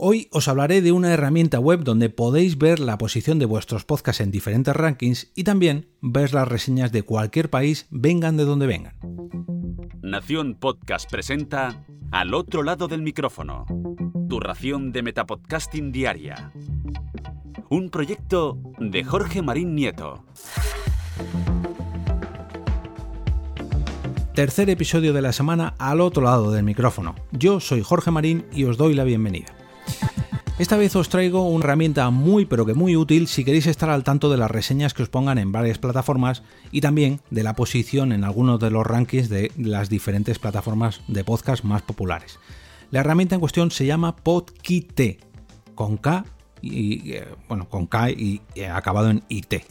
Hoy os hablaré de una herramienta web donde podéis ver la posición de vuestros podcasts en diferentes rankings y también ver las reseñas de cualquier país, vengan de donde vengan. Nación Podcast presenta Al otro lado del micrófono, tu ración de Metapodcasting Diaria. Un proyecto de Jorge Marín Nieto. Tercer episodio de la semana al otro lado del micrófono. Yo soy Jorge Marín y os doy la bienvenida. Esta vez os traigo una herramienta muy pero que muy útil si queréis estar al tanto de las reseñas que os pongan en varias plataformas y también de la posición en algunos de los rankings de las diferentes plataformas de podcast más populares. La herramienta en cuestión se llama Podkite, con K y eh, bueno, con K y acabado en IT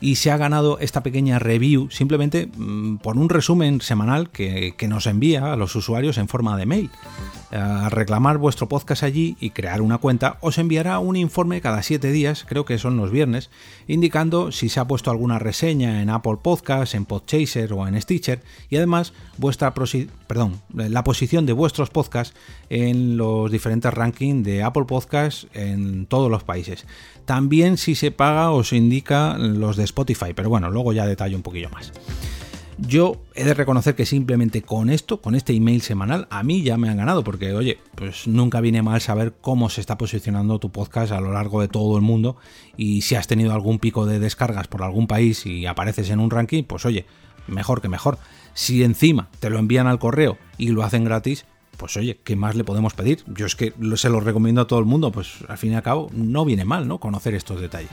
y se ha ganado esta pequeña review simplemente mm, por un resumen semanal que, nos envía a los usuarios en forma de mail. Al reclamar vuestro podcast allí y crear una cuenta, os enviará un informe cada 7 días, creo que son los viernes, indicando si se ha puesto alguna reseña en Apple Podcasts, en Podchaser o en Stitcher y además vuestra perdón, la posición de vuestros podcasts en los diferentes rankings de Apple Podcasts en todos los países. También si se paga os indica los de Spotify, pero bueno, luego ya detallo un poquillo más. Yo he de reconocer que simplemente con esto, con este email semanal, a mí ya me han ganado, porque oye, pues nunca viene mal saber cómo se está posicionando tu podcast a lo largo de todo el mundo y si has tenido algún pico de descargas por algún país y apareces en un ranking, pues oye, mejor que mejor. Si encima te lo envían al correo y lo hacen gratis, pues oye, ¿qué más le podemos pedir? Yo es que se lo recomiendo a todo el mundo, pues al fin y al cabo no viene mal, ¿no? Conocer estos detalles.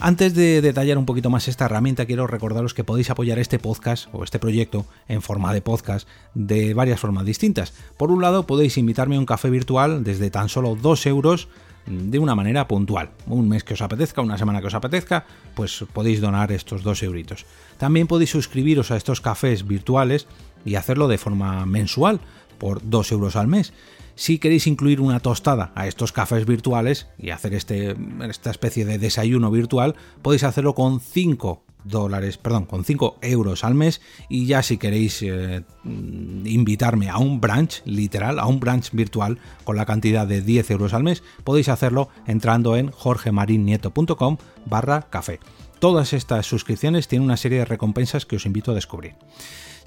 Antes de detallar un poquito más esta herramienta, quiero recordaros que podéis apoyar este podcast o este proyecto en forma de podcast de varias formas distintas. Por un lado, podéis invitarme a un café virtual desde tan solo 2 euros de una manera puntual. Un mes que os apetezca, una semana que os apetezca, pues podéis donar estos 2 euritos. También podéis suscribiros a estos cafés virtuales y hacerlo de forma mensual por 2 euros al mes. Si queréis incluir una tostada a estos cafés virtuales y hacer este, esta especie de desayuno virtual, podéis hacerlo con 5 dólares, perdón, con 5 euros al mes y ya si queréis eh, invitarme a un branch, literal, a un branch virtual con la cantidad de 10 euros al mes, podéis hacerlo entrando en jorgemarinieto.com barra café. Todas estas suscripciones tienen una serie de recompensas que os invito a descubrir.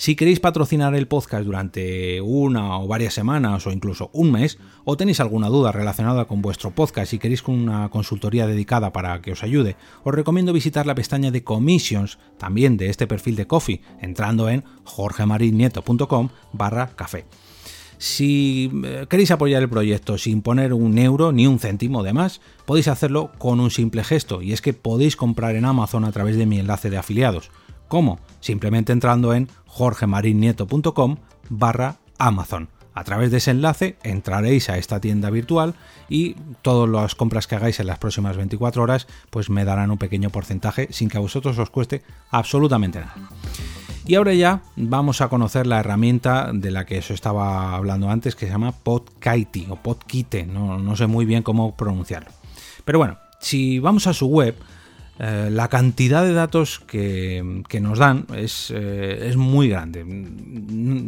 Si queréis patrocinar el podcast durante una o varias semanas o incluso un mes, o tenéis alguna duda relacionada con vuestro podcast y queréis una consultoría dedicada para que os ayude, os recomiendo visitar la pestaña de commissions también de este perfil de Coffee, entrando en jorgemarinieto.com barra café. Si eh, queréis apoyar el proyecto sin poner un euro ni un céntimo de más, podéis hacerlo con un simple gesto, y es que podéis comprar en Amazon a través de mi enlace de afiliados. ¿Cómo? Simplemente entrando en jorgemarinieto.com barra Amazon. A través de ese enlace entraréis a esta tienda virtual y todas las compras que hagáis en las próximas 24 horas pues me darán un pequeño porcentaje sin que a vosotros os cueste absolutamente nada. Y ahora ya vamos a conocer la herramienta de la que os estaba hablando antes que se llama Podkite o Podkite, no, no sé muy bien cómo pronunciarlo. Pero bueno, si vamos a su web eh, la cantidad de datos que, nos dan es, eh, es, muy grande.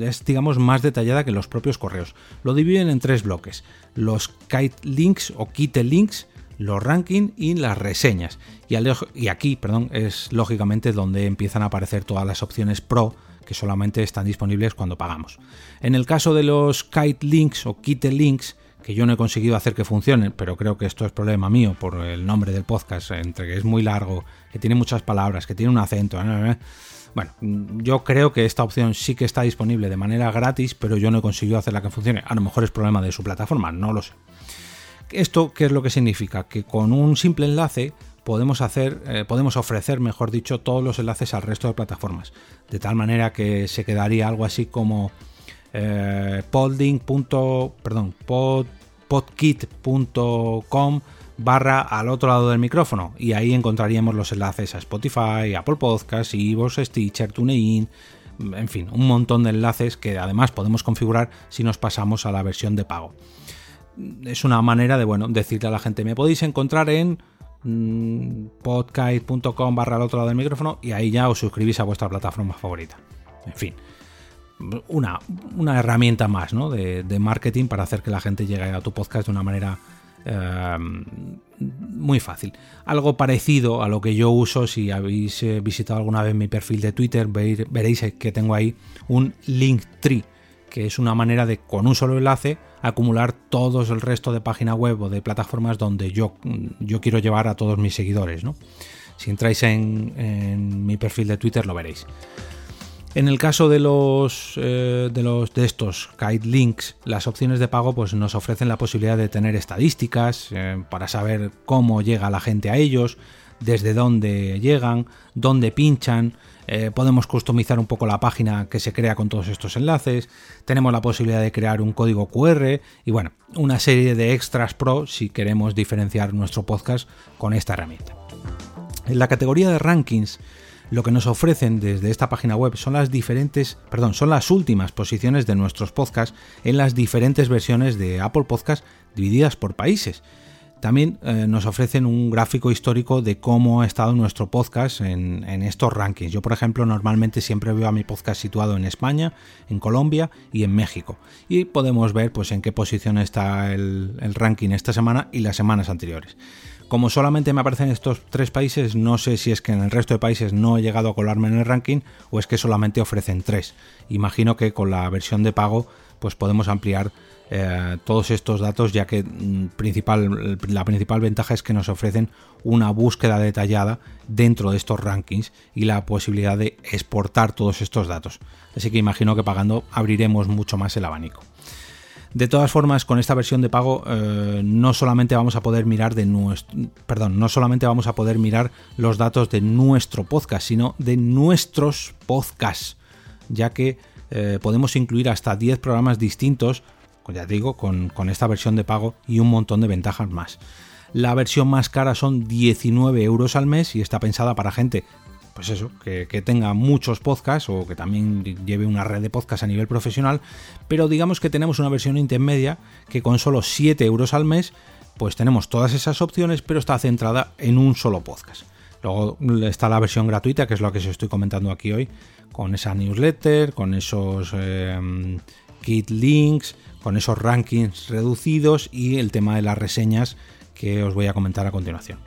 Es, digamos, más detallada que los propios correos. Lo dividen en tres bloques. Los kite links o kite links, los rankings y las reseñas. Y, y aquí, perdón, es lógicamente donde empiezan a aparecer todas las opciones pro que solamente están disponibles cuando pagamos. En el caso de los kite links o kite links, que yo no he conseguido hacer que funcione, pero creo que esto es problema mío por el nombre del podcast, entre que es muy largo, que tiene muchas palabras, que tiene un acento. ¿eh? Bueno, yo creo que esta opción sí que está disponible de manera gratis, pero yo no he conseguido hacerla que funcione. A lo mejor es problema de su plataforma, no lo sé. ¿Esto qué es lo que significa? Que con un simple enlace podemos hacer, eh, podemos ofrecer, mejor dicho, todos los enlaces al resto de plataformas. De tal manera que se quedaría algo así como eh, perdón, podkit.com barra al otro lado del micrófono y ahí encontraríamos los enlaces a Spotify, Apple Podcasts, Evox, Stitcher, TuneIn, en fin, un montón de enlaces que además podemos configurar si nos pasamos a la versión de pago. Es una manera de, bueno, decirle a la gente, me podéis encontrar en mm, podcast.com barra al otro lado del micrófono y ahí ya os suscribís a vuestra plataforma favorita. En fin, una, una herramienta más de, marketing para hacer que la gente llegue a tu podcast de una manera em, muy fácil. Algo parecido a lo que yo uso, si habéis eh, visitado alguna vez mi perfil de Twitter, veréis que tengo ahí un link tree, que es una manera de con un solo enlace acumular todo el resto de página web o de plataformas donde yo, yo quiero llevar a todos mis seguidores. ¿no? Si entráis en, mi perfil de Twitter lo veréis. En el caso de los, eh, de los de estos guide links, las opciones de pago pues nos ofrecen la posibilidad de tener estadísticas eh, para saber cómo llega la gente a ellos, desde dónde llegan, dónde pinchan, eh, podemos customizar un poco la página que se crea con todos estos enlaces, tenemos la posibilidad de crear un código QR y bueno, una serie de extras pro si queremos diferenciar nuestro podcast con esta herramienta. En la categoría de rankings, lo que nos ofrecen desde esta página web son las diferentes, perdón, son las últimas posiciones de nuestros podcasts en las diferentes versiones de Apple Podcast divididas por países. También eh, nos ofrecen un gráfico histórico de cómo ha estado nuestro podcast en, estos rankings. Yo, por ejemplo, normalmente siempre veo a mi podcast situado en España, en Colombia y en México. Y podemos ver pues, en qué posición está el, el ranking esta semana y las semanas anteriores. Como solamente me aparecen estos tres países, no sé si es que en el resto de países no he llegado a colarme en el ranking o es que solamente ofrecen tres. Imagino que con la versión de pago pues podemos ampliar eh, todos estos datos, ya que mm, principal, la principal ventaja es que nos ofrecen una búsqueda detallada dentro de estos rankings y la posibilidad de exportar todos estos datos. Así que imagino que pagando abriremos mucho más el abanico. De todas formas, con esta versión de pago eh, no solamente vamos a poder mirar de nuestro, perdón, no solamente vamos a poder mirar los datos de nuestro podcast, sino de nuestros podcasts, ya que eh, podemos incluir hasta 10 programas distintos ya digo, con, esta versión de pago y un montón de ventajas más. La versión más cara son 19 euros al mes y está pensada para gente, pues eso, que, tenga muchos podcasts o que también lleve una red de podcasts a nivel profesional, pero digamos que tenemos una versión intermedia que con solo 7 euros al mes, pues tenemos todas esas opciones, pero está centrada en un solo podcast. Luego está la versión gratuita, que es lo que os estoy comentando aquí hoy, con esa newsletter, con esos eh, kit links, con esos rankings reducidos y el tema de las reseñas que os voy a comentar a continuación.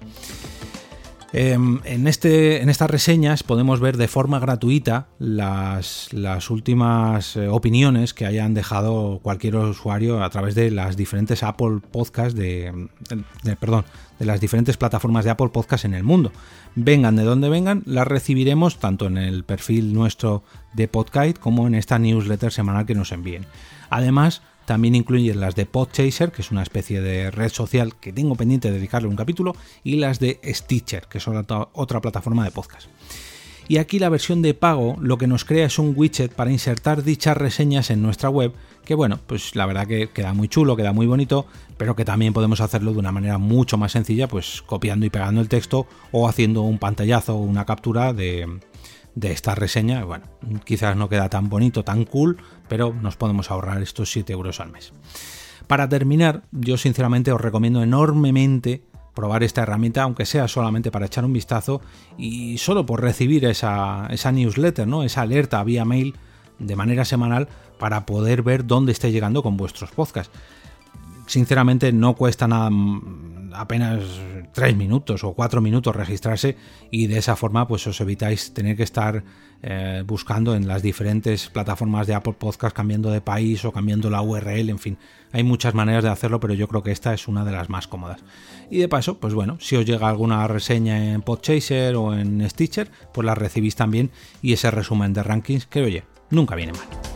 Em, en, este, en estas reseñas podemos ver de forma gratuita las, últimas eh, opiniones que hayan dejado cualquier usuario a través de las diferentes Apple Podcasts de, perdón, de las diferentes plataformas de Apple Podcasts en el mundo. Vengan de donde vengan, las recibiremos tanto en el perfil nuestro de Podcast como en esta newsletter semanal que nos envíen. Además, también incluyen las de Podchaser, que es una especie de red social que tengo pendiente de dedicarle un capítulo, y las de Stitcher, que son otra plataforma de podcast. Y aquí la versión de pago lo que nos crea es un widget para insertar dichas reseñas en nuestra web, que bueno, pues la verdad que queda muy chulo, queda muy bonito, pero que también podemos hacerlo de una manera mucho más sencilla, pues copiando y pegando el texto o haciendo un pantallazo o una captura de, de esta reseña. Bueno, quizás no queda tan bonito, tan cool, pero nos podemos ahorrar estos 7 euros al mes. Para terminar, yo sinceramente os recomiendo enormemente probar esta herramienta, aunque sea solamente para echar un vistazo y solo por recibir esa, esa newsletter, ¿no? esa alerta vía mail de manera semanal para poder ver dónde esté llegando con vuestros podcasts. Sinceramente no cuesta nada apenas 3 minutos o 4 minutos registrarse y de esa forma pues os evitáis tener que estar eh, buscando en las diferentes plataformas de Apple Podcast cambiando de país o cambiando la URL, en fin, hay muchas maneras de hacerlo, pero yo creo que esta es una de las más cómodas. Y de paso, pues bueno, si os llega alguna reseña en Podchaser o en Stitcher, pues la recibís también y ese resumen de rankings que oye, nunca viene mal.